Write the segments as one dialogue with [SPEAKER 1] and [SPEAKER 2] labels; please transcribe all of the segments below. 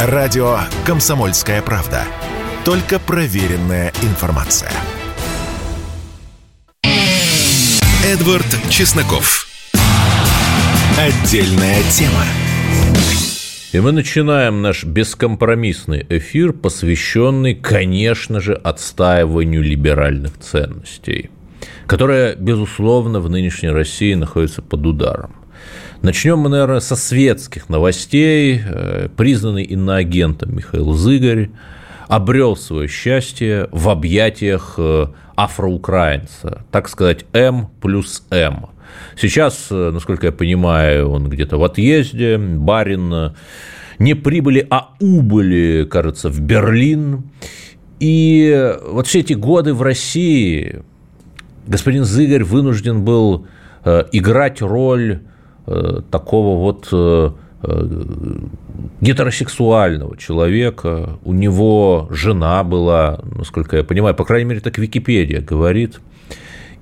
[SPEAKER 1] Радио «Комсомольская правда». Только проверенная информация. Эдвард Чесноков. Отдельная тема.
[SPEAKER 2] И мы начинаем наш бескомпромиссный эфир, посвященный, конечно же, отстаиванию либеральных ценностей, которая, безусловно, в нынешней России находится под ударом. Начнем мы, наверное, со светских новостей. Э, признанный иноагентом Михаил Зыгорь обрел свое счастье в объятиях э, афроукраинца, так сказать, М плюс М. Сейчас, э, насколько я понимаю, он где-то в отъезде, барин не прибыли, а убыли, кажется, в Берлин. И вот все эти годы в России господин Зыгорь вынужден был играть роль такого вот гетеросексуального человека. У него жена была, насколько я понимаю, по крайней мере, так Википедия говорит –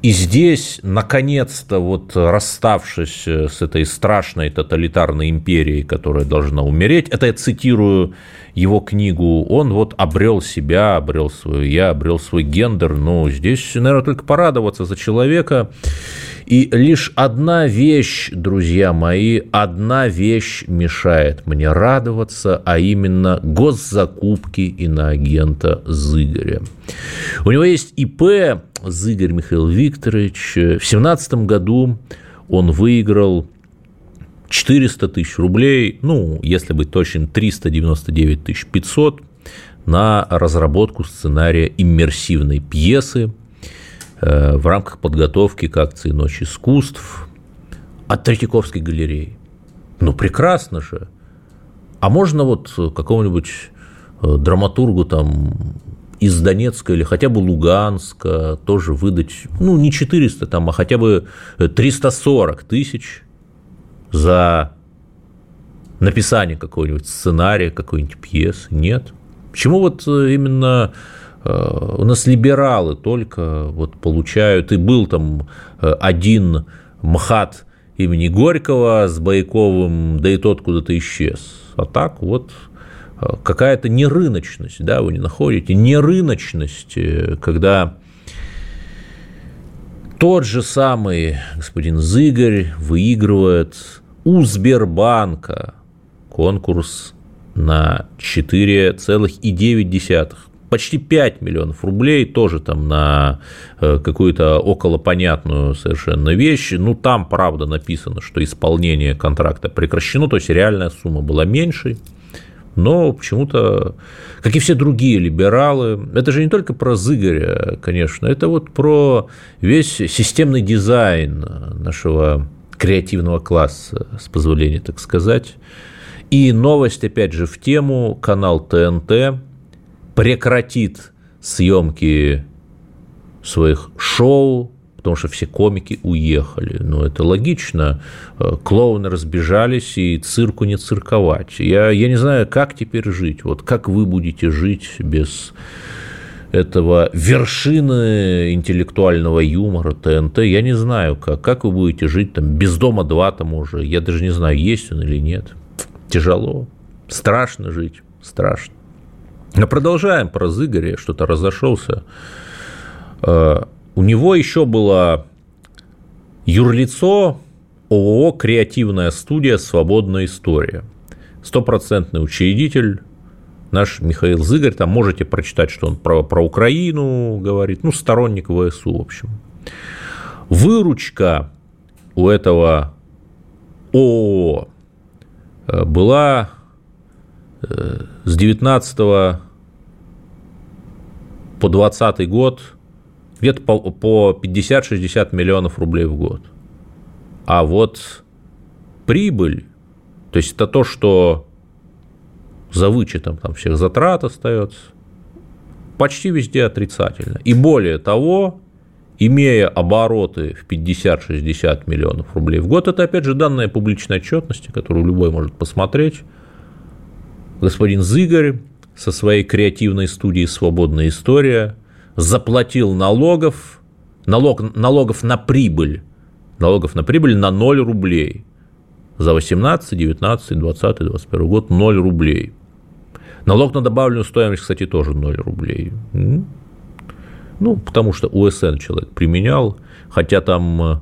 [SPEAKER 2] и здесь, наконец-то, вот расставшись э, с этой страшной тоталитарной империей, которая должна умереть, это я цитирую его книгу, он вот обрел себя, обрел свое я, обрел свой гендер. Ну, здесь, наверное, только порадоваться за человека. И лишь одна вещь, друзья мои, одна вещь мешает мне радоваться, а именно госзакупки иноагента Зыгоря. У него есть ИП Зыгорь Михаил Викторович. В 2017 году он выиграл 400 тысяч рублей, ну, если быть точным, 399 тысяч 500 на разработку сценария иммерсивной пьесы в рамках подготовки к акции «Ночь искусств» от Третьяковской галереи. Ну, прекрасно же. А можно вот какому-нибудь э, драматургу там из Донецка или хотя бы Луганска тоже выдать, ну, не 400 там, а хотя бы 340 тысяч за написание какого-нибудь сценария, какой-нибудь пьесы. Нет. Почему вот э, именно э, у нас либералы только вот получают, и был там э, один МХАТ имени Горького с Баяковым, да и тот куда-то исчез. А так вот какая-то нерыночность, да, вы не находите, нерыночность, когда тот же самый господин Зыгорь выигрывает у Сбербанка конкурс на 4,9 почти 5 миллионов рублей, тоже там на э, какую-то околопонятную совершенно вещь. Ну, там, правда, написано, что исполнение контракта прекращено, то есть реальная сумма была меньше но почему-то, как и все другие либералы, это же не только про Зыгоря, конечно, это вот про весь системный дизайн нашего креативного класса, с позволения так сказать. И новость, опять же, в тему, канал ТНТ прекратит съемки своих шоу, потому что все комики уехали. Ну, это логично. Э, клоуны разбежались, и цирку не цирковать. Я, я не знаю, как теперь жить. Вот как вы будете жить без этого вершины интеллектуального юмора ТНТ, я не знаю, как, как вы будете жить там без дома 2 там уже, я даже не знаю, есть он или нет. Тяжело, страшно жить, страшно. Но продолжаем про Зыгоря, что-то разошелся. Э, у него еще было юрлицо ООО «Креативная студия. Свободная история». Стопроцентный учредитель наш Михаил Зыгорь, там можете прочитать, что он про, про Украину говорит, ну, сторонник ВСУ, в общем. Выручка у этого ООО э, была э, с 19 по 20 год – где-то по, по 50-60 миллионов рублей в год. А вот прибыль, то есть это то, что за вычетом там всех затрат остается, почти везде отрицательно. И более того, имея обороты в 50-60 миллионов рублей в год, это опять же данные публичной отчетности, которую любой может посмотреть, господин Зыгорь со своей креативной студией «Свободная история» заплатил налогов, налог, налогов на прибыль, налогов на прибыль на 0 рублей. За 18, 19, 20, 21 год 0 рублей. Налог на добавленную стоимость, кстати, тоже 0 рублей. Ну, потому что УСН человек применял, хотя там э,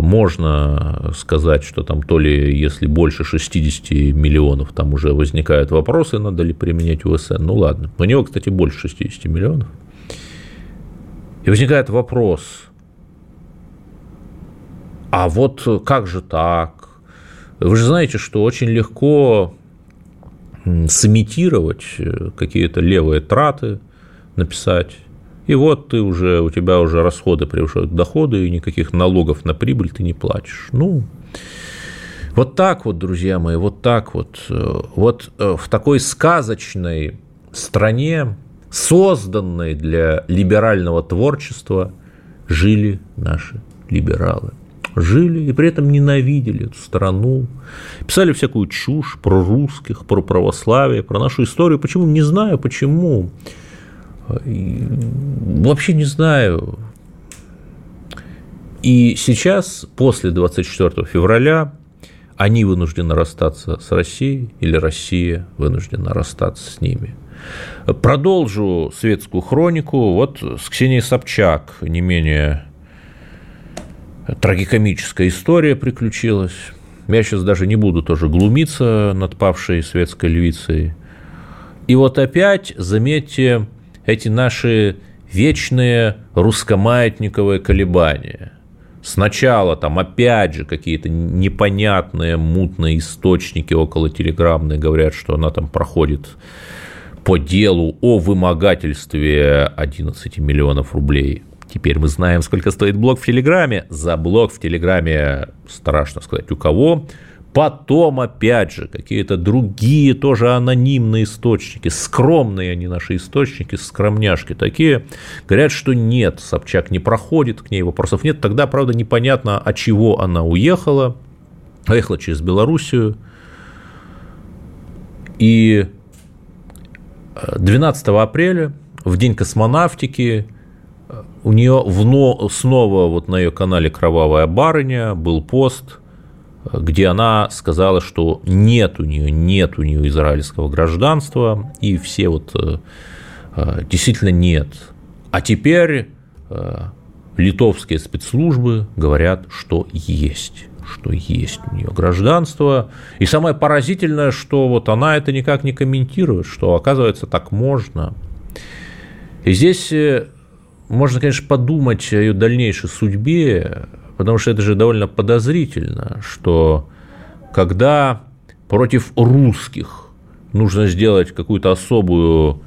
[SPEAKER 2] можно сказать, что там то ли, если больше 60 миллионов, там уже возникают вопросы, надо ли применять УСН. Ну ладно, у него, кстати, больше 60 миллионов. И возникает вопрос, а вот как же так? Вы же знаете, что очень легко сымитировать э, какие-то левые траты, написать. И вот ты уже, у тебя уже расходы превышают доходы, и никаких налогов на прибыль ты не платишь. Ну, вот так вот, друзья мои, вот так вот. Э, вот э, в такой сказочной стране, созданной для либерального творчества, жили наши либералы жили и при этом ненавидели эту страну, писали всякую чушь про русских, про православие, про нашу историю. Почему? Не знаю, почему. Вообще не знаю. И сейчас, после 24 февраля, они вынуждены расстаться с Россией, или Россия вынуждена расстаться с ними. Продолжу светскую хронику. Вот с Ксенией Собчак не менее трагикомическая история приключилась. Я сейчас даже не буду тоже глумиться над павшей светской львицей. И вот опять, заметьте, эти наши вечные русскомаятниковые колебания. Сначала там опять же какие-то непонятные мутные источники около телеграммные говорят, что она там проходит по делу о вымогательстве 11 миллионов рублей Теперь мы знаем, сколько стоит блок в Телеграме. За блок в Телеграме страшно сказать у кого. Потом, опять же, какие-то другие тоже анонимные источники, скромные они наши источники, скромняшки такие, говорят, что нет, Собчак не проходит, к ней вопросов нет. Тогда, правда, непонятно, от чего она уехала. Уехала через Белоруссию. И 12 апреля, в день космонавтики, у нее вно, снова вот на ее канале «Кровавая барыня» был пост, где она сказала, что нет у нее, нет у нее израильского гражданства, и все вот э, э, действительно нет. А теперь э, литовские спецслужбы говорят, что есть что есть у нее гражданство. И самое поразительное, что вот она это никак не комментирует, что оказывается так можно. И здесь можно, конечно, подумать о ее дальнейшей судьбе, потому что это же довольно подозрительно, что когда против русских нужно сделать какую-то особую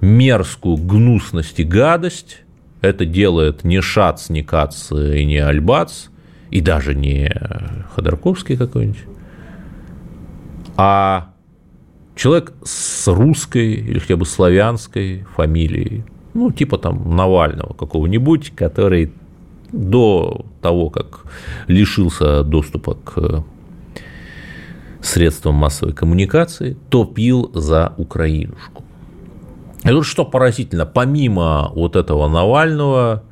[SPEAKER 2] мерзкую гнусность и гадость, это делает не Шац, не Кац и не Альбац, и даже не Ходорковский какой-нибудь, а человек с русской или хотя бы славянской фамилией – ну, типа там Навального какого-нибудь, который до того, как лишился доступа к средствам массовой коммуникации, топил за Украинушку. И тут что поразительно, помимо вот этого Навального,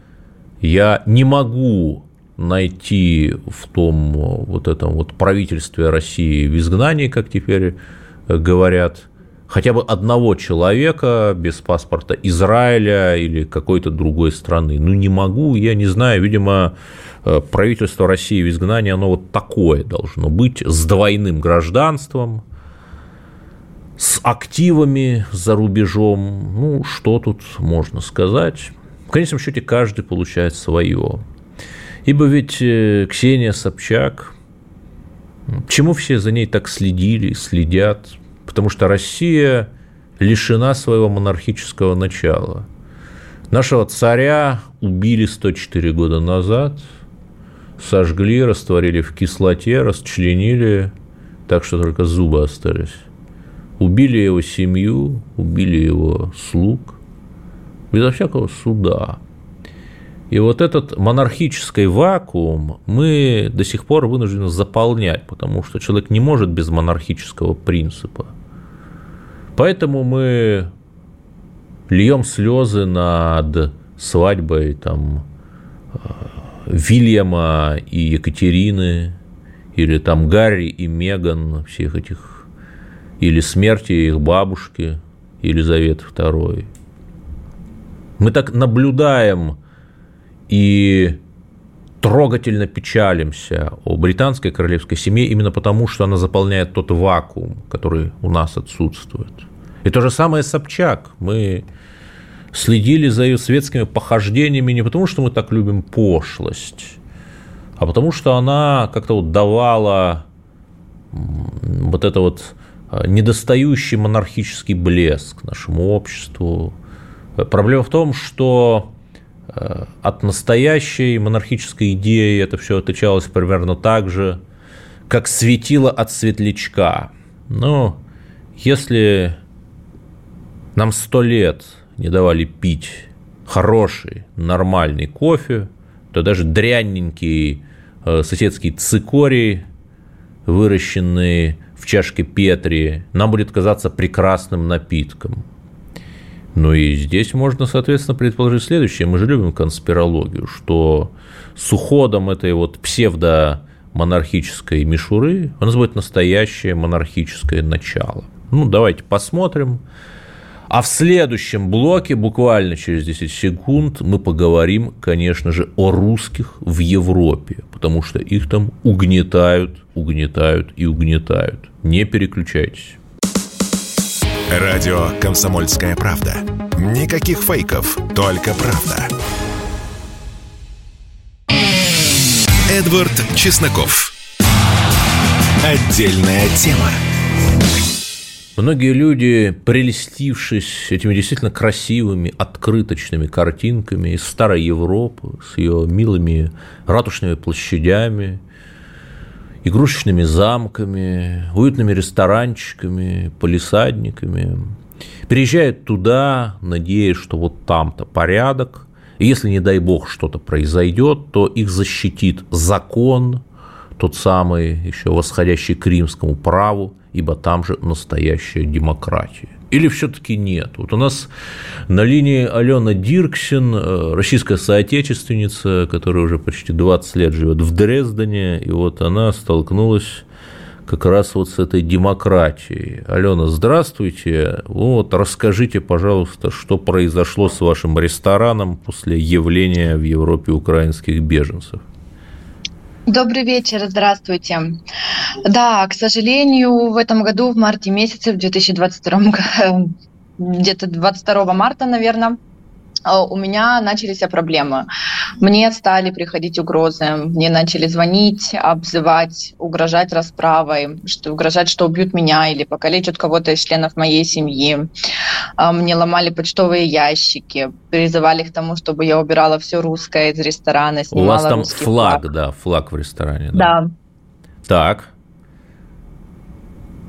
[SPEAKER 2] я не могу найти в том вот этом вот правительстве России в изгнании, как теперь говорят, хотя бы одного человека без паспорта Израиля или какой-то другой страны. Ну, не могу, я не знаю, видимо, э, правительство России в изгнании, оно вот такое должно быть, с двойным гражданством, с активами за рубежом. Ну, что тут можно сказать? В конечном счете, каждый получает свое. Ибо ведь э, Ксения Собчак, чему все за ней так следили, следят – потому что Россия лишена своего монархического начала. Нашего царя убили 104 года назад, сожгли, растворили в кислоте, расчленили, так что только зубы остались. Убили его семью, убили его слуг, безо всякого суда. И вот этот монархический вакуум мы до сих пор вынуждены заполнять, потому что человек не может без монархического принципа – Поэтому мы льем слезы над свадьбой там, э, Вильяма и Екатерины, или там Гарри и Меган, всех этих, или смерти их бабушки, Елизаветы II. Мы так наблюдаем и трогательно печалимся о британской королевской семье именно потому, что она заполняет тот вакуум, который у нас отсутствует. И то же самое Собчак. Мы следили за ее светскими похождениями не потому, что мы так любим пошлость, а потому что она как-то вот давала вот это вот а, недостающий монархический блеск нашему обществу. Проблема в том, что а, от настоящей монархической идеи это все отличалось примерно так же, как светило от светлячка. Но если нам сто лет не давали пить хороший, нормальный кофе, то даже дрянненький э, соседский цикорий, выращенный в чашке Петри, нам будет казаться прекрасным напитком. Ну и здесь можно, соответственно, предположить следующее. Мы же любим конспирологию, что с уходом этой вот псевдо-монархической мишуры у нас будет настоящее монархическое начало. Ну, давайте посмотрим. А в следующем блоке, буквально через 10 секунд, мы поговорим, конечно же, о русских в Европе, потому что их там угнетают, угнетают и угнетают. Не переключайтесь.
[SPEAKER 1] Радио «Комсомольская правда». Никаких фейков, только правда. Эдвард Чесноков. Отдельная тема.
[SPEAKER 2] Многие люди, прелестившись этими действительно красивыми, открыточными картинками из старой Европы, с ее милыми ратушными площадями, игрушечными замками, уютными ресторанчиками, полисадниками, приезжают туда, надеясь, что вот там-то порядок, и если, не дай бог, что-то произойдет, то их защитит закон, тот самый, еще восходящий к римскому праву, ибо там же настоящая демократия. Или все-таки нет? Вот у нас на линии Алена Дирксин, э, российская соотечественница, которая уже почти 20 лет живет в Дрездене, и вот она столкнулась как раз вот с этой демократией. Алена, здравствуйте. Вот расскажите, пожалуйста, что произошло с вашим рестораном после явления в Европе украинских беженцев.
[SPEAKER 3] Добрый вечер, здравствуйте. Да, к сожалению, в этом году, в марте месяце, в 2022, где-то 22 марта, наверное, у меня начались проблемы. Мне стали приходить угрозы, мне начали звонить, обзывать, угрожать расправой, что, угрожать, что убьют меня или покалечат кого-то из членов моей семьи. А, мне ломали почтовые ящики, призывали к тому, чтобы я убирала все русское из ресторана,
[SPEAKER 2] У вас там флаг, флаг, да, флаг в ресторане.
[SPEAKER 3] Да. да.
[SPEAKER 2] Так.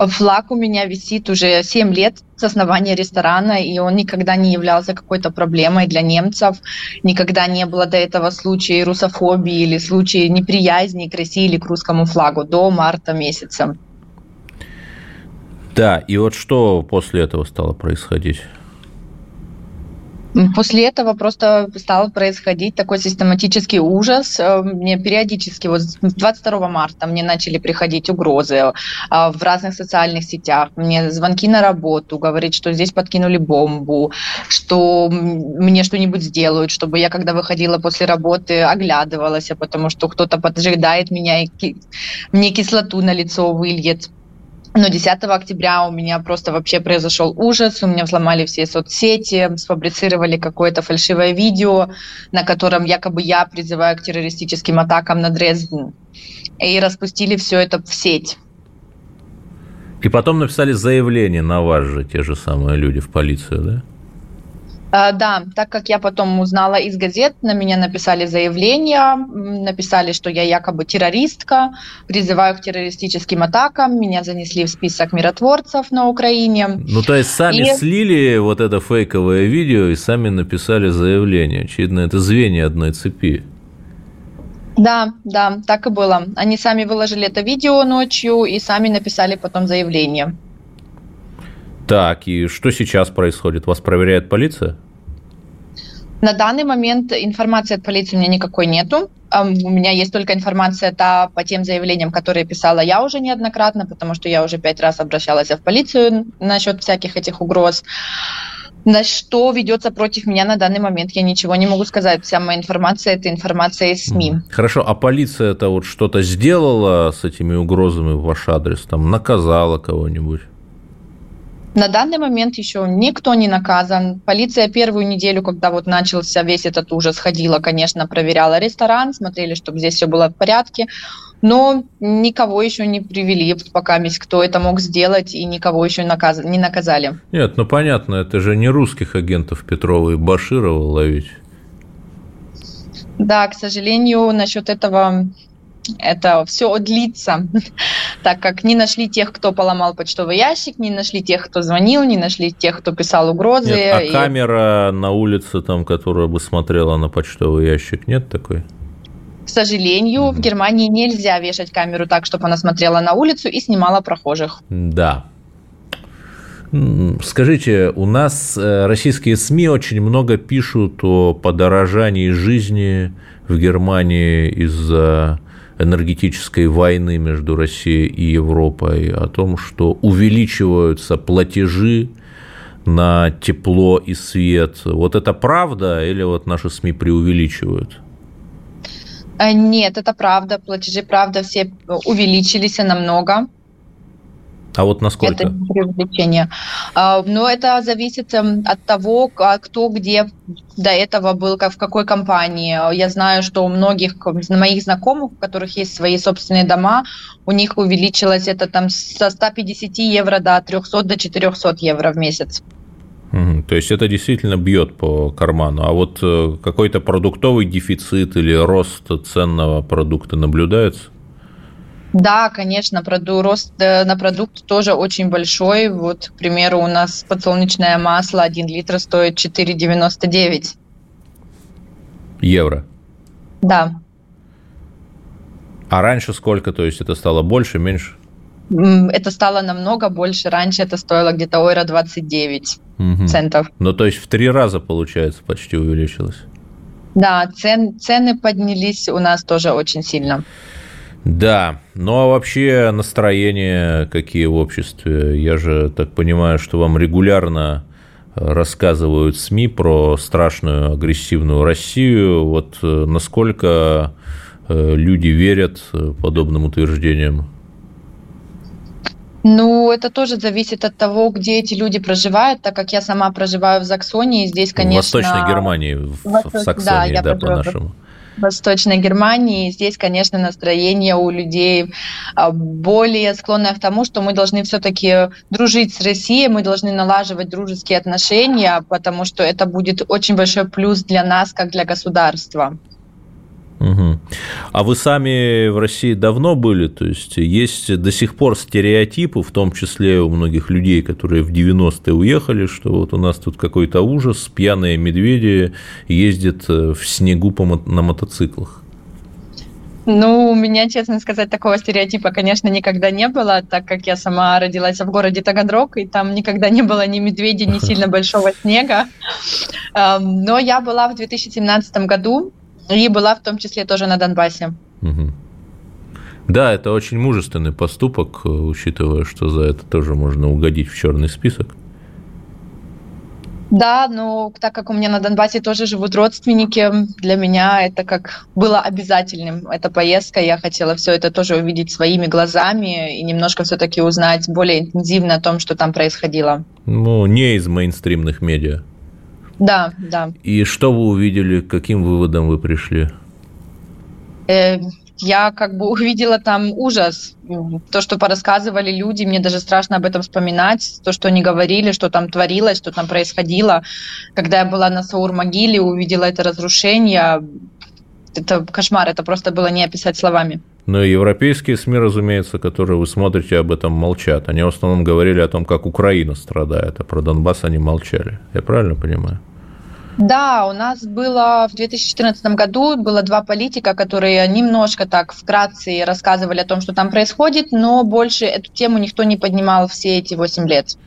[SPEAKER 3] Флаг у меня висит уже 7 лет с основания ресторана, и он никогда не являлся какой-то проблемой для немцев. Никогда не было до этого случая русофобии или случая неприязни к России или к русскому флагу до марта месяца.
[SPEAKER 2] Да, и вот что после этого стало происходить?
[SPEAKER 3] После этого просто стал происходить такой систематический ужас. Э, мне периодически, вот 22 марта мне начали приходить угрозы э, в разных социальных сетях, мне звонки на работу, говорить, что здесь подкинули бомбу, что мне что-нибудь сделают, чтобы я, когда выходила после работы, оглядывалась, потому что кто-то поджидает меня и мне кислоту на лицо выльет. Но 10 октября у меня просто вообще произошел ужас, у меня взломали все соцсети, сфабрицировали какое-то фальшивое видео, на котором якобы я призываю к террористическим атакам на Дрезден, и распустили все это в сеть.
[SPEAKER 2] И потом написали заявление на вас же, те же самые люди в полицию, да?
[SPEAKER 3] А, да, так как я потом узнала из газет, на меня написали заявление, написали, что я якобы террористка, призываю к террористическим атакам, меня занесли в список миротворцев на Украине.
[SPEAKER 2] Ну, то есть сами и... слили вот это фейковое видео и сами написали заявление. Очевидно, это звенья одной цепи.
[SPEAKER 3] Да, да, так и было. Они сами выложили это видео ночью и сами написали потом заявление.
[SPEAKER 2] Так, и что сейчас происходит? Вас проверяет полиция?
[SPEAKER 3] На данный момент информации от полиции у меня никакой нету. У меня есть только информация та, по тем заявлениям, которые писала я уже неоднократно, потому что я уже пять раз обращалась в полицию насчет всяких этих угроз. На что ведется против меня на данный момент, я ничего не могу сказать. Вся моя информация – это информация из СМИ.
[SPEAKER 2] Хорошо, а полиция это вот что-то сделала с этими угрозами в ваш адрес? Там наказала кого-нибудь?
[SPEAKER 3] На данный момент еще никто не наказан. Полиция первую неделю, когда вот начался весь этот ужас, ходила, конечно, проверяла ресторан, смотрели, чтобы здесь все было в порядке, но никого еще не привели, пока кто это мог сделать, и никого еще наказ... не наказали.
[SPEAKER 2] Нет, ну понятно, это же не русских агентов Петрова и Баширова ловить.
[SPEAKER 3] Да, к сожалению, насчет этого это все длится, так как не нашли тех, кто поломал почтовый ящик, не нашли тех, кто звонил, не нашли тех, кто писал угрозы.
[SPEAKER 2] Нет, а и... камера на улице, там, которая бы смотрела на почтовый ящик, нет такой?
[SPEAKER 3] К сожалению, mm в Германии нельзя вешать камеру так, чтобы она смотрела на улицу и снимала прохожих.
[SPEAKER 2] Да. Скажите, у нас э, российские СМИ очень много пишут о подорожании жизни в Германии из-за энергетической войны между Россией и Европой, о том, что увеличиваются платежи на тепло и свет. Вот это правда или вот наши СМИ преувеличивают?
[SPEAKER 3] Э, нет, это правда. Платежи, правда, все увеличились намного.
[SPEAKER 2] А вот насколько?
[SPEAKER 3] Это привлечение. А, но это зависит эм, от того, кто где до этого был, в какой компании. Я знаю, что у многих моих знакомых, у которых есть свои собственные дома, у них увеличилось это там со 150 евро до 300 до 400 евро в месяц.
[SPEAKER 2] То есть это действительно бьет по карману. А вот э, какой-то продуктовый дефицит или рост ценного продукта наблюдается?
[SPEAKER 3] Да, конечно, рост э, на продукт тоже очень большой. Вот, к примеру, у нас подсолнечное масло 1 литр стоит 4,99.
[SPEAKER 2] Евро?
[SPEAKER 3] Да.
[SPEAKER 2] А раньше сколько? То есть это стало больше, меньше?
[SPEAKER 3] Это стало намного больше. Раньше это стоило где-то евро 29 угу. центов.
[SPEAKER 2] Ну, то есть в три раза, получается, почти увеличилось?
[SPEAKER 3] Да, цен, цены поднялись у нас тоже очень сильно.
[SPEAKER 2] Да, ну а вообще настроения какие в обществе? Я же так понимаю, что вам регулярно э, рассказывают СМИ про страшную агрессивную Россию. Вот э, насколько э, люди верят подобным утверждениям?
[SPEAKER 3] Ну, это тоже зависит от того, где эти люди проживают, так как я сама проживаю в Заксонии, здесь, конечно...
[SPEAKER 2] В Восточной Германии, в, в Саксонии, да, да по-нашему.
[SPEAKER 3] Восточной Германии. Здесь, конечно, настроение у людей а, более склонное к тому, что мы должны все-таки дружить с Россией, мы должны налаживать дружеские отношения, потому что это будет очень большой плюс для нас, как для государства.
[SPEAKER 2] Угу. А вы сами в России давно были? То есть есть до сих пор стереотипы, в том числе у многих людей, которые в 90-е уехали, что вот у нас тут какой-то ужас, пьяные медведи ездят э, в снегу по, на мотоциклах.
[SPEAKER 3] Ну, у меня, честно сказать, такого стереотипа, конечно, никогда не было, так как я сама родилась в городе Таганрог, и там никогда не было ни медведя, ни сильно большого снега. Но я была в 2017 году и была в том числе тоже на Донбассе. Угу.
[SPEAKER 2] Да, это очень мужественный поступок, э, учитывая, что за это тоже можно угодить в черный список.
[SPEAKER 3] Да, но так как у меня на Донбассе тоже живут родственники, для меня это как было обязательным. Эта поездка, я хотела все это тоже увидеть своими глазами и немножко все-таки узнать более интенсивно о том, что там происходило.
[SPEAKER 2] Ну, не из мейнстримных медиа.
[SPEAKER 3] Да, да.
[SPEAKER 2] И что вы увидели, к каким выводам вы пришли?
[SPEAKER 3] Э, я как бы увидела там ужас. То, что порассказывали люди, мне даже страшно об этом вспоминать. То, что они говорили, что там творилось, что там происходило. Когда я была на Саур-могиле, увидела это разрушение, это кошмар, это просто было не описать словами.
[SPEAKER 2] Но европейские СМИ, разумеется, которые вы смотрите, об этом молчат. Они в основном говорили о том, как Украина страдает, а про Донбасс они молчали. Я правильно понимаю?
[SPEAKER 3] Да, у нас было в 2014 году было два политика, которые немножко так вкратце рассказывали о том, что там происходит, но больше эту тему никто не поднимал все эти восемь лет.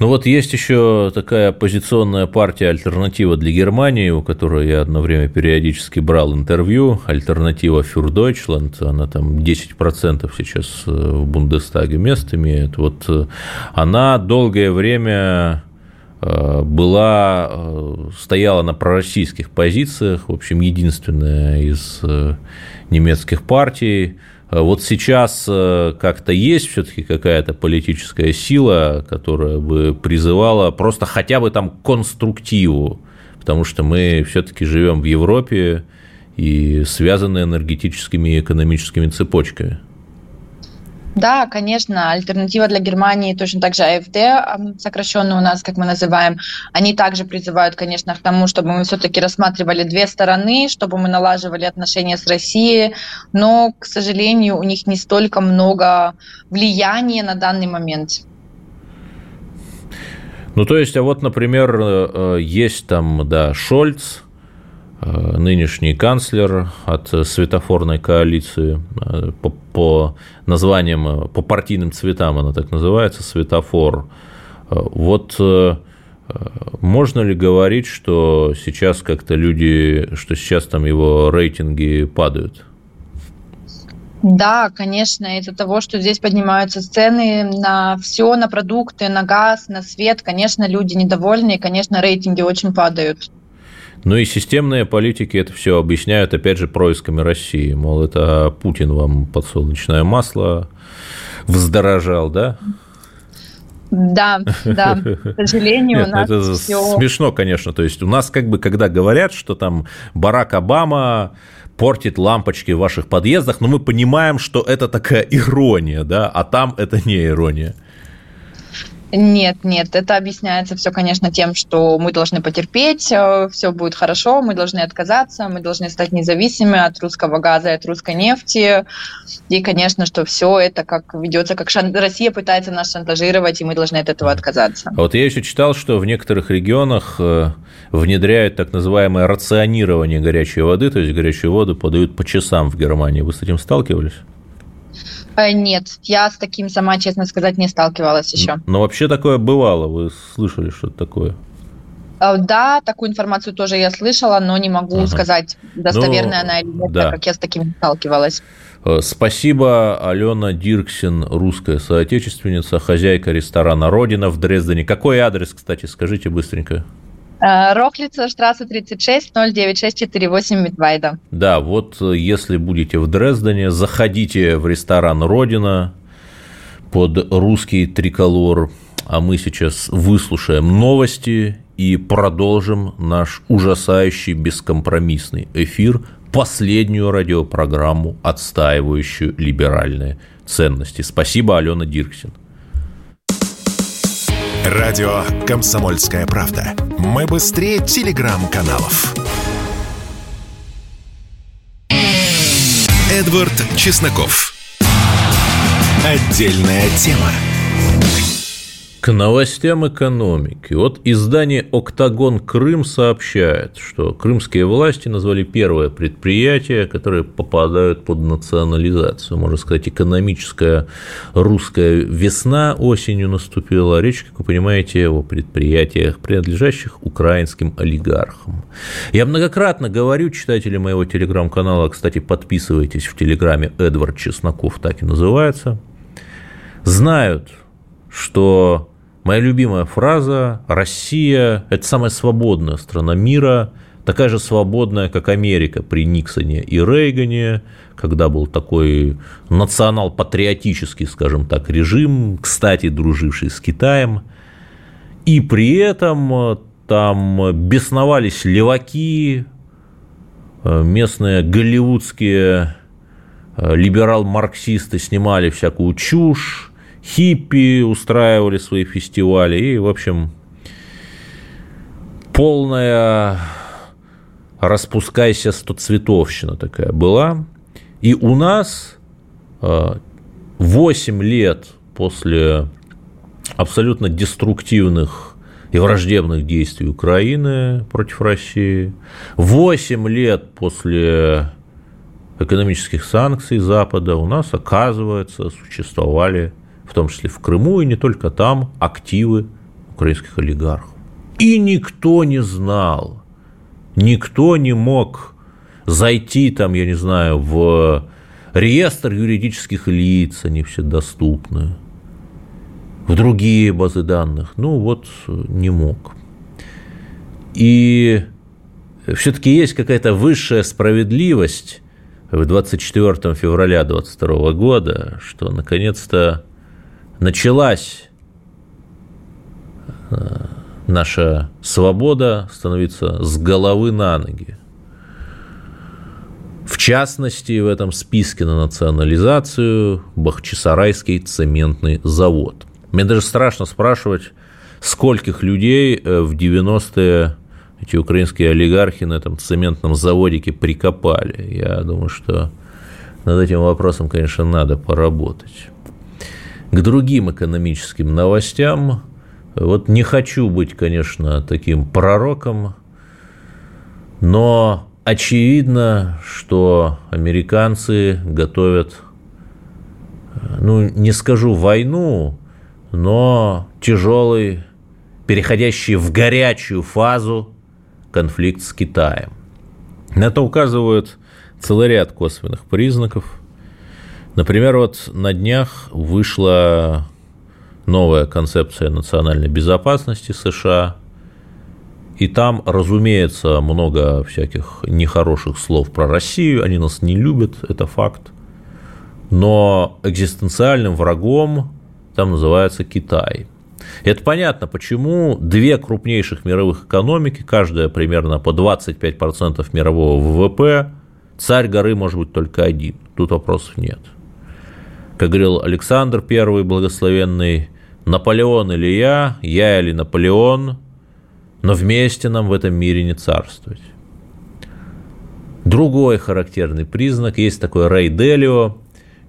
[SPEAKER 2] Ну вот есть еще такая оппозиционная партия «Альтернатива для Германии», у которой я одно время периодически брал интервью, «Альтернатива für Deutschland», она там 10% сейчас э, в Бундестаге мест имеет. Вот э, она долгое время была, стояла на пророссийских позициях, в общем, единственная из немецких партий, Э, вот сейчас э, как-то есть все-таки какая-то политическая сила, которая бы призывала просто хотя бы там конструктиву, потому что мы все-таки живем в Европе и связаны энергетическими и экономическими цепочками.
[SPEAKER 3] Да, конечно, альтернатива для Германии, точно так же АФД, сокращенно у нас, как мы называем, они также призывают, конечно, к тому, чтобы мы все-таки рассматривали две стороны, чтобы мы налаживали отношения с Россией, но, к сожалению, у них не столько много влияния на данный момент.
[SPEAKER 2] Ну, то есть, а вот, например, э, э, есть там, да, Шольц, нынешний канцлер от светофорной коалиции э, по, по названиям, э, по партийным цветам она так называется, светофор. Вот можно ли говорить, что сейчас как-то люди, что сейчас там его рейтинги падают?
[SPEAKER 3] Да, конечно, из-за того, что здесь поднимаются цены на все, на продукты, на газ, на свет, конечно, люди недовольны, и, конечно, рейтинги очень падают.
[SPEAKER 2] Ну и системные политики это все объясняют, опять же, происками России. Мол, это Путин вам подсолнечное масло вздорожал, да?
[SPEAKER 3] Да, да, к сожалению, Нет, у нас это
[SPEAKER 2] все... смешно, конечно. То есть у нас как бы, когда говорят, что там Барак Обама портит лампочки в ваших подъездах, но мы понимаем, что это такая ирония, да, а там это не ирония.
[SPEAKER 3] Нет, нет, это объясняется все, конечно, тем, что мы должны потерпеть, э, все будет хорошо, мы должны отказаться, мы должны стать независимыми от русского газа и от русской нефти. И, конечно, что все это как ведется, как шан... Россия пытается нас шантажировать, и мы должны от этого отказаться.
[SPEAKER 2] А вот я еще читал, что в некоторых регионах э, внедряют так называемое рационирование горячей воды, то есть горячую воду подают по часам в Германии. Вы с этим сталкивались?
[SPEAKER 3] Э, нет, я с таким сама, честно сказать, не сталкивалась еще.
[SPEAKER 2] Но вообще такое бывало, вы слышали что-то такое?
[SPEAKER 3] Э, да, такую информацию тоже я слышала, но не могу ага. сказать, достоверная ну, она или нет, да. так как я с таким не сталкивалась.
[SPEAKER 2] Э, спасибо, Алена Дирксин, русская соотечественница, хозяйка ресторана «Родина» в Дрездене. Какой адрес, кстати, скажите быстренько.
[SPEAKER 3] Э, Рохлица, штрасса 36, 09648 Мидвайда.
[SPEAKER 2] Да, вот э, если будете в Дрездене, заходите в ресторан «Родина» под русский триколор, а мы сейчас выслушаем новости и продолжим наш ужасающий бескомпромиссный эфир, последнюю радиопрограмму, отстаивающую либеральные ценности. Спасибо, Алена Дирксин.
[SPEAKER 1] Радио «Комсомольская правда». Мы быстрее телеграм-каналов. Эдвард Чесноков. Отдельная тема.
[SPEAKER 2] К новостям экономики. Вот издание «Октагон Крым» сообщает, что крымские власти назвали первое предприятие, которое попадают под национализацию. Можно сказать, экономическая русская весна осенью наступила. Речь, как вы понимаете, о предприятиях, принадлежащих украинским олигархам. Я многократно говорю читателям моего телеграм-канала, кстати, подписывайтесь в телеграме Эдвард Чесноков, так и называется, знают, что Моя любимая фраза «Россия – это самая свободная страна мира», такая же свободная, как Америка при Никсоне и Рейгане, когда был такой национал-патриотический, скажем так, режим, кстати, друживший с Китаем. И при этом э, там бесновались леваки, э, местные голливудские э, либерал-марксисты снимали всякую чушь, хиппи устраивали свои фестивали, и, в общем, полная распускайся стоцветовщина такая была. И у нас 8 э, лет после абсолютно деструктивных и враждебных действий Украины против России, 8 лет после экономических санкций Запада у нас, оказывается, существовали в том числе в Крыму и не только там, активы украинских олигархов. И никто не знал, никто не мог зайти там, я не знаю, в реестр юридических лиц, они все доступны, в другие базы данных. Ну вот не мог. И все-таки есть какая-то высшая справедливость в 24 февраля 2022 года, что наконец-то началась э, наша свобода становиться с головы на ноги. В частности, в этом списке на национализацию Бахчисарайский цементный завод. Мне даже страшно спрашивать, скольких людей э, в 90-е эти украинские олигархи на этом цементном заводике прикопали. Я думаю, что над этим вопросом, конечно, надо поработать. К другим экономическим новостям. Вот не хочу быть, конечно, таким пророком, но очевидно, что американцы готовят, ну, не скажу войну, но тяжелый, переходящий в горячую фазу конфликт с Китаем. На это указывают целый ряд косвенных признаков. Например, вот на днях вышла новая концепция национальной безопасности США – и там, разумеется, много всяких нехороших слов про Россию. Они нас не любят, это факт. Но экзистенциальным врагом там называется Китай. И это понятно, почему две крупнейших мировых экономики, каждая примерно по 25% мирового ВВП, царь горы может быть только один. Тут вопросов нет. Как говорил Александр I благословенный, Наполеон или я, я или Наполеон – но вместе нам в этом мире не царствовать. Другой характерный признак, есть такой Рэй Делио,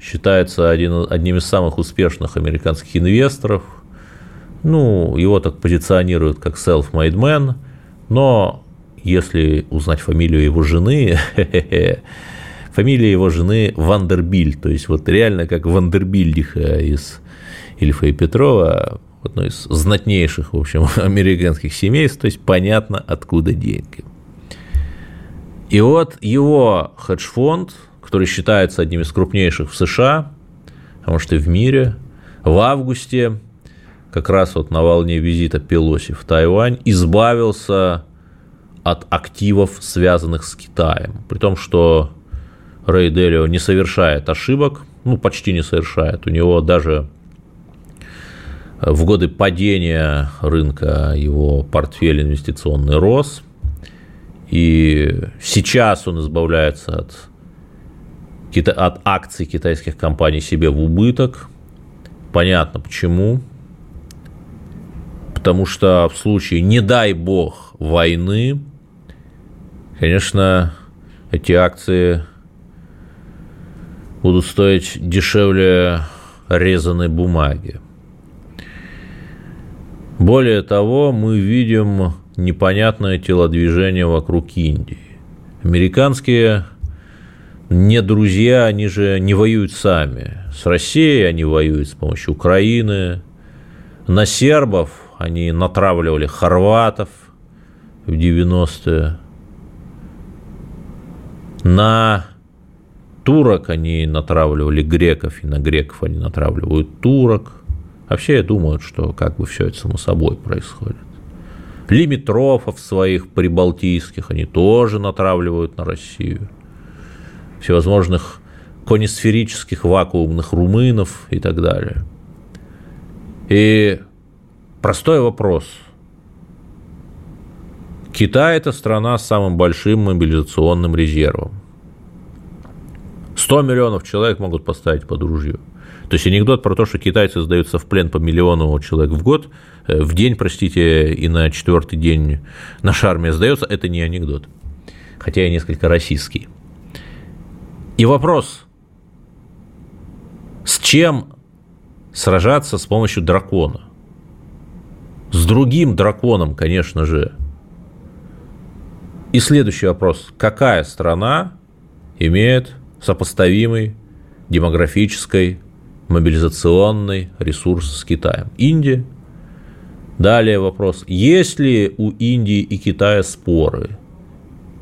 [SPEAKER 2] считается один, одним из самых успешных американских инвесторов. Ну, его так позиционируют как self-made man, но если узнать фамилию его жены, фамилия его жены Вандербиль, то есть вот реально как Вандербильдиха из Ильфа и Петрова, одной из знатнейших, в общем, американских семейств, то есть понятно, откуда деньги. И вот его хедж-фонд, который считается одним из крупнейших в США, может и в мире, в августе, как раз вот на волне визита Пелоси в Тайвань, избавился от активов, связанных с Китаем. При том, что Рэй Делио не совершает ошибок, ну, почти не совершает. У него даже в годы падения рынка его портфель инвестиционный рос, и сейчас он избавляется от, от акций китайских компаний себе в убыток. Понятно почему. Потому что в случае, не дай бог, войны, конечно, эти акции будут стоить дешевле резаной бумаги. Более того, мы видим непонятное телодвижение вокруг Индии. Американские не друзья, они же не воюют сами. С Россией они воюют с помощью Украины. На сербов они натравливали хорватов в 90-е. На турок они натравливали греков, и на греков они натравливают турок – Вообще я думаю, что как бы все это само собой происходит. Лимитрофов своих прибалтийских они тоже натравливают на Россию. Всевозможных конисферических вакуумных румынов и так далее. И простой вопрос. Китай – это страна с самым большим мобилизационным резервом. 100 миллионов человек могут поставить под ружье – то есть анекдот про то, что китайцы сдаются в плен по миллиону человек в год, э, в день, простите, и на четвертый день наша армия сдается, это не анекдот. Хотя и несколько российский. И вопрос, с чем сражаться с помощью дракона? С другим драконом, конечно же. И следующий вопрос. Какая страна имеет сопоставимый демографической мобилизационный ресурс с Китаем. Индия. Далее вопрос. Есть ли у Индии и Китая споры?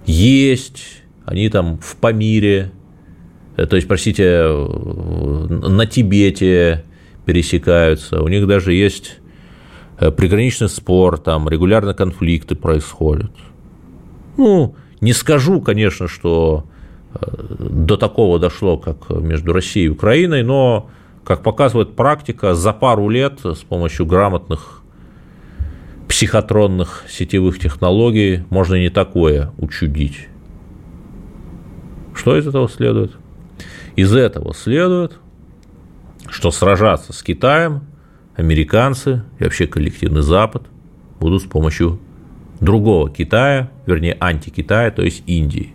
[SPEAKER 2] Есть. Они там в Памире, э, то есть, простите, на Тибете пересекаются. У них даже есть э, приграничный спор, там регулярно конфликты происходят. Ну, не скажу, конечно, что э, до такого дошло, как между Россией и Украиной, но, как показывает практика, за пару лет с помощью грамотных психотронных сетевых технологий можно не такое учудить. Что из этого следует? Из этого следует, что сражаться с Китаем американцы и вообще коллективный Запад будут с помощью другого Китая, вернее, антикитая, то есть Индии.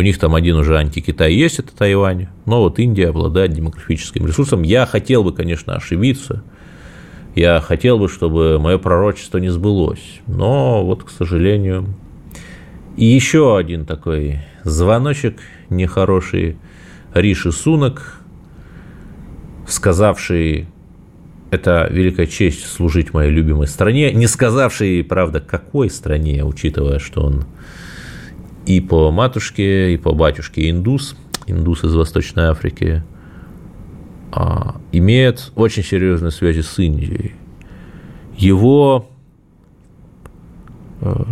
[SPEAKER 2] У них там один уже антикитай есть, это Тайвань, но вот Индия обладает демографическим ресурсом. Я хотел бы, конечно, ошибиться, я хотел бы, чтобы мое пророчество не сбылось, но вот, к сожалению. И еще один такой звоночек нехороший. Риши Сунок, сказавший это великая честь служить моей любимой стране, не сказавший, правда, какой стране, учитывая, что он и по матушке, и по батюшке индус, индус из Восточной Африки, а, имеет очень серьезные связи с Индией. Его э,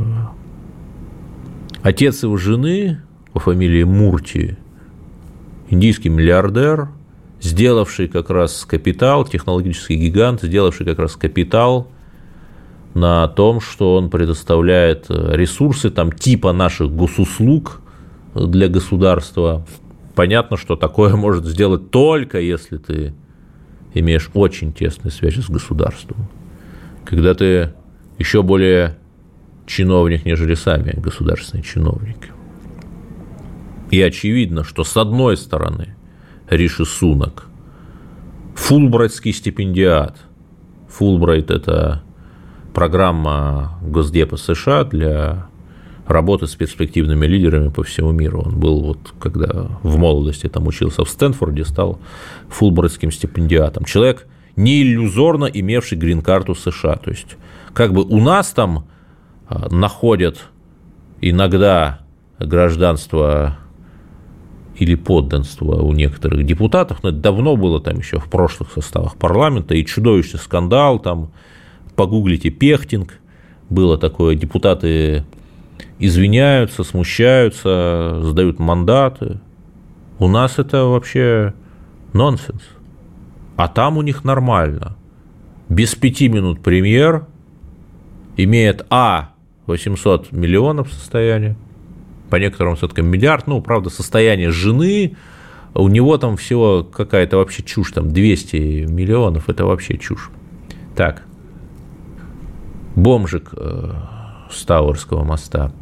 [SPEAKER 2] отец его жены по фамилии Мурти, индийский миллиардер – сделавший как раз капитал, технологический гигант, сделавший как раз капитал на том, что он предоставляет э, ресурсы там типа наших госуслуг для государства. Понятно, что такое может сделать только если ты имеешь очень тесные связи с государством. Когда ты еще более чиновник, нежели сами государственные чиновники. И очевидно, что с одной стороны Риши Сунок. Фулбрайтский стипендиат. Фулбрайт – это программа Госдепа США для работы с перспективными лидерами по всему миру. Он был вот, когда в молодости там учился в Стэнфорде, стал фулбрайтским стипендиатом. Человек, не иллюзорно имевший грин-карту США. То есть, как бы у нас там а, находят иногда гражданство или подданство у некоторых депутатов, но это давно было там еще в прошлых составах парламента, и чудовищный скандал, там, погуглите Пехтинг, было такое, депутаты извиняются, смущаются, сдают мандаты. У нас это вообще нонсенс. А там у них нормально. Без пяти минут премьер имеет А 800 миллионов состояния, по некоторым сводкам миллиард, ну, правда, состояние жены, у него там всего какая-то вообще чушь, там 200 миллионов, это вообще чушь. Так, бомжик э, с Тауэрского моста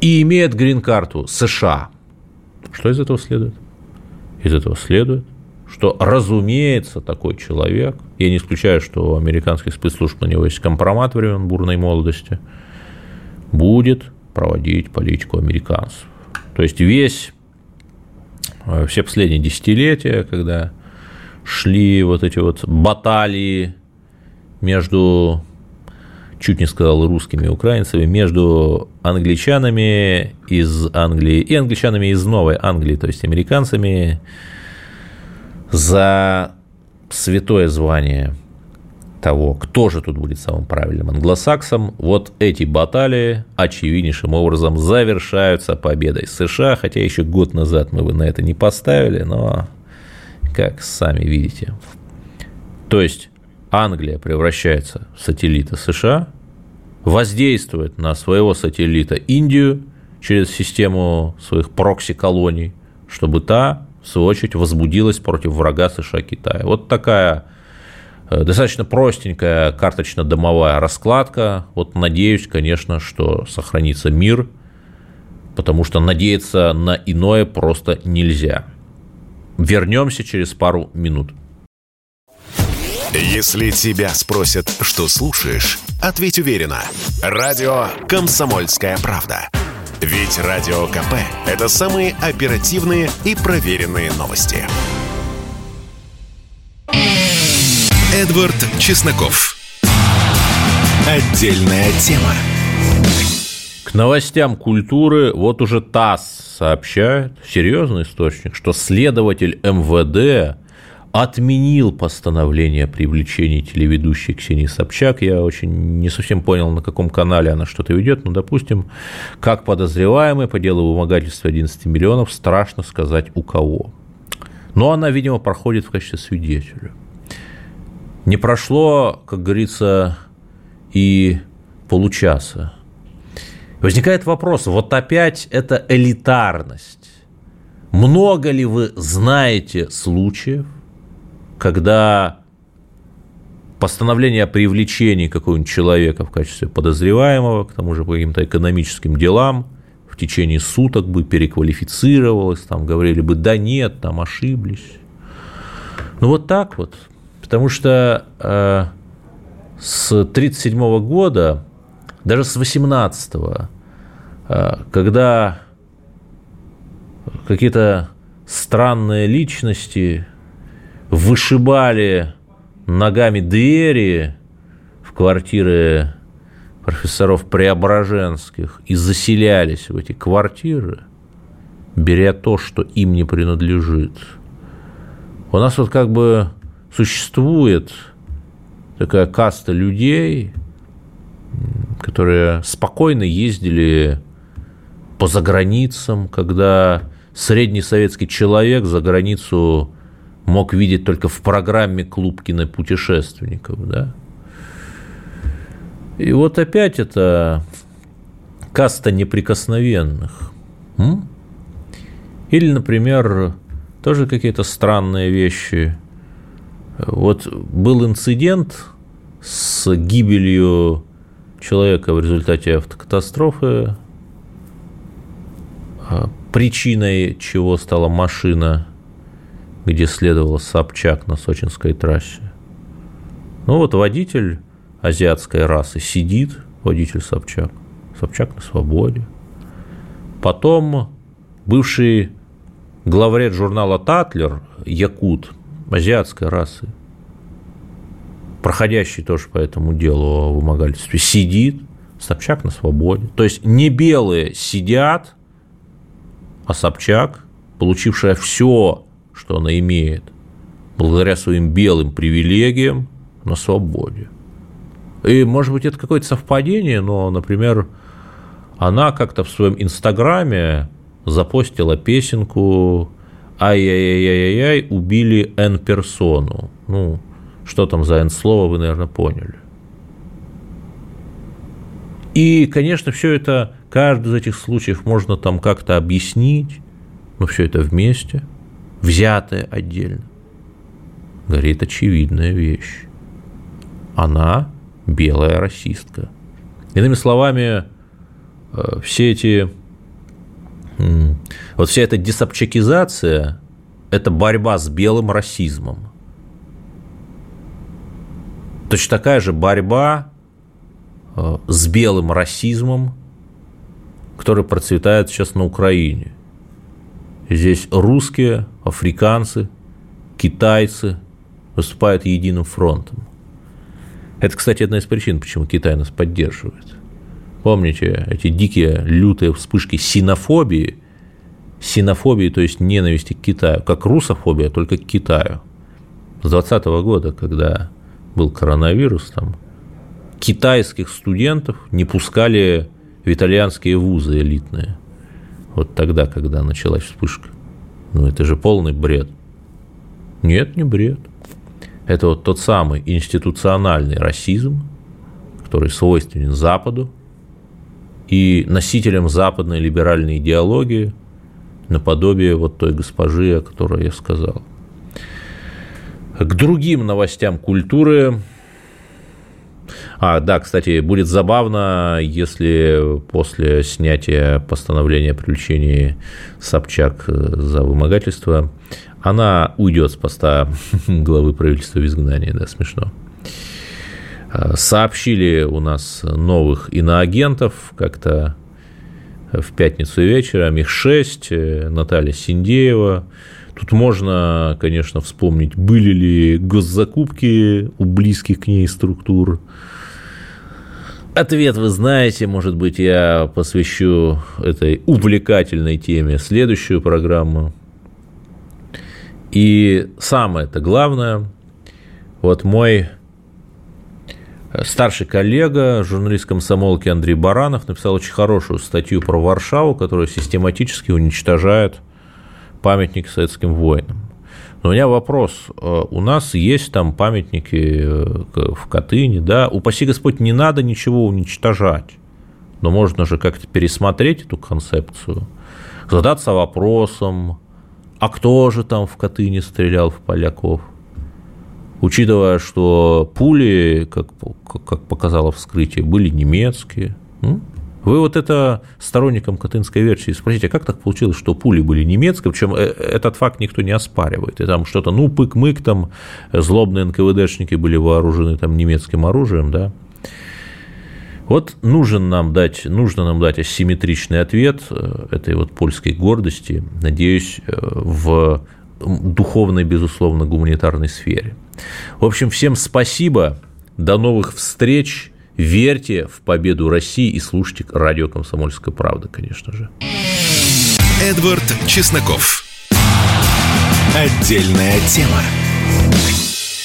[SPEAKER 2] и имеет грин-карту США. Что из этого следует? Из этого следует, что, разумеется, такой человек, я не исключаю, что у американских спецслужб на него есть компромат времен бурной молодости – будет проводить политику американцев. То есть весь, э, все последние десятилетия, когда шли вот эти вот баталии между, чуть не сказал, русскими и украинцами, между англичанами из Англии и англичанами из Новой Англии, то есть американцами за святое звание – того, кто же тут будет самым правильным англосаксом, вот эти баталии очевиднейшим образом завершаются победой США, хотя еще год назад мы бы на это не поставили, но как сами видите. То есть Англия превращается в сателлита США, воздействует на своего сателлита Индию через систему своих прокси-колоний, чтобы та, в свою очередь, возбудилась против врага США Китая. Вот такая Э, достаточно простенькая карточно-домовая раскладка. Вот надеюсь, конечно, что сохранится мир, потому что надеяться на иное просто нельзя. Вернемся через пару минут.
[SPEAKER 1] Если тебя спросят, что слушаешь, ответь уверенно. Радио «Комсомольская правда». Ведь Радио КП – это самые оперативные и проверенные новости. Эдвард Чесноков. Отдельная тема.
[SPEAKER 2] К новостям культуры вот уже ТАСС сообщает, серьезный источник, что следователь МВД отменил постановление о привлечении телеведущей Ксении Собчак. Я очень не совсем понял, на каком канале она что-то ведет, но, допустим, как подозреваемый по делу вымогательства 11 миллионов, страшно сказать у кого. Но она, видимо, проходит в качестве свидетеля. Не прошло, как говорится, и получаса. Возникает вопрос, вот опять это элитарность. Много ли вы знаете случаев, когда постановление о привлечении какого-нибудь человека в качестве подозреваемого, к тому же по каким-то экономическим делам, в течение суток бы переквалифицировалось, там говорили бы, да нет, там ошиблись. Ну вот так вот. Потому что э, с 1937 года, даже с 18 э, когда какие-то странные личности вышибали ногами двери в квартиры профессоров Преображенских и заселялись в эти квартиры, беря то, что им не принадлежит. У нас вот как бы существует такая каста людей, которые спокойно ездили по заграницам, когда средний советский человек за границу мог видеть только в программе «Клуб кинопутешественников». Да? И вот опять это каста неприкосновенных. М? Или, например, тоже какие-то странные вещи. Вот был инцидент с гибелью человека в результате автокатастрофы, а причиной чего стала машина – где следовал Собчак на сочинской трассе. Ну вот водитель азиатской расы сидит, водитель Собчак. Собчак на свободе. Потом бывший главред журнала «Татлер» Якут, азиатской расы, проходящий тоже по этому делу о вымогательстве, сидит, Собчак на свободе. То есть не белые сидят, а Собчак, получившая все что она имеет, благодаря своим белым привилегиям, на свободе. И, может быть, это какое-то совпадение, но, например, она как-то в своем инстаграме запостила песенку «Ай-яй-яй-яй-яй, убили N-персону». Ну, что там за N-слово, вы, наверное, поняли. И, конечно, все это, каждый из этих случаев можно там как-то объяснить, но все это вместе – взятая отдельно, говорит очевидная вещь. Она белая расистка. Иными словами, э, все эти, вот вся эта десобчакизация – это борьба с белым расизмом. Точно такая же борьба э, с белым расизмом, который процветает сейчас на Украине. Здесь русские, африканцы, китайцы выступают единым фронтом. Это, кстати, одна из причин, почему Китай нас поддерживает. Помните эти дикие, лютые вспышки синофобии, синофобии, то есть ненависти к Китаю, как русофобия, только к Китаю. С 2020 года, когда был коронавирус, там китайских студентов не пускали в итальянские вузы элитные – вот тогда, когда началась вспышка. Ну, это же полный бред. Нет, не бред. Это вот тот самый институциональный расизм, который свойственен Западу и носителям западной либеральной идеологии, наподобие вот той госпожи, о которой я сказал. К другим новостям культуры а, да, кстати, будет забавно, если после снятия постановления о привлечении Собчак э, за вымогательство она уйдет с поста главы правительства в изгнании, да, смешно. А, сообщили у нас новых иноагентов как-то в пятницу вечером, их шесть, э, Наталья Синдеева, Тут можно, конечно, вспомнить, были ли госзакупки у близких к ней структур. Ответ вы знаете, может быть, я посвящу этой увлекательной теме следующую программу. И самое-то главное, вот мой старший коллега, журналист комсомолки Андрей Баранов, написал очень хорошую статью про Варшаву, которая систематически уничтожает памятники советским воинам. Но у меня вопрос. Э, у нас есть там памятники э, в Катыни, да? Упаси Господь, не надо ничего уничтожать. Но можно же как-то пересмотреть эту концепцию, задаться вопросом, а кто же там в Катыни стрелял в поляков? Учитывая, что пули, как, как показало вскрытие, были немецкие. Вы вот это сторонникам катынской версии спросите, а как так получилось, что пули были немецкие, причем э, этот факт никто не оспаривает, и там что-то, ну, пык-мык, там злобные НКВДшники были вооружены там немецким оружием, да, вот нужен нам дать, нужно нам дать асимметричный ответ э, этой вот польской гордости, надеюсь, э, в духовной, безусловно, гуманитарной сфере. В общем, всем спасибо, до новых встреч, верьте в победу России и слушайте радио «Комсомольская правда», конечно же.
[SPEAKER 1] Эдвард Чесноков. Отдельная тема.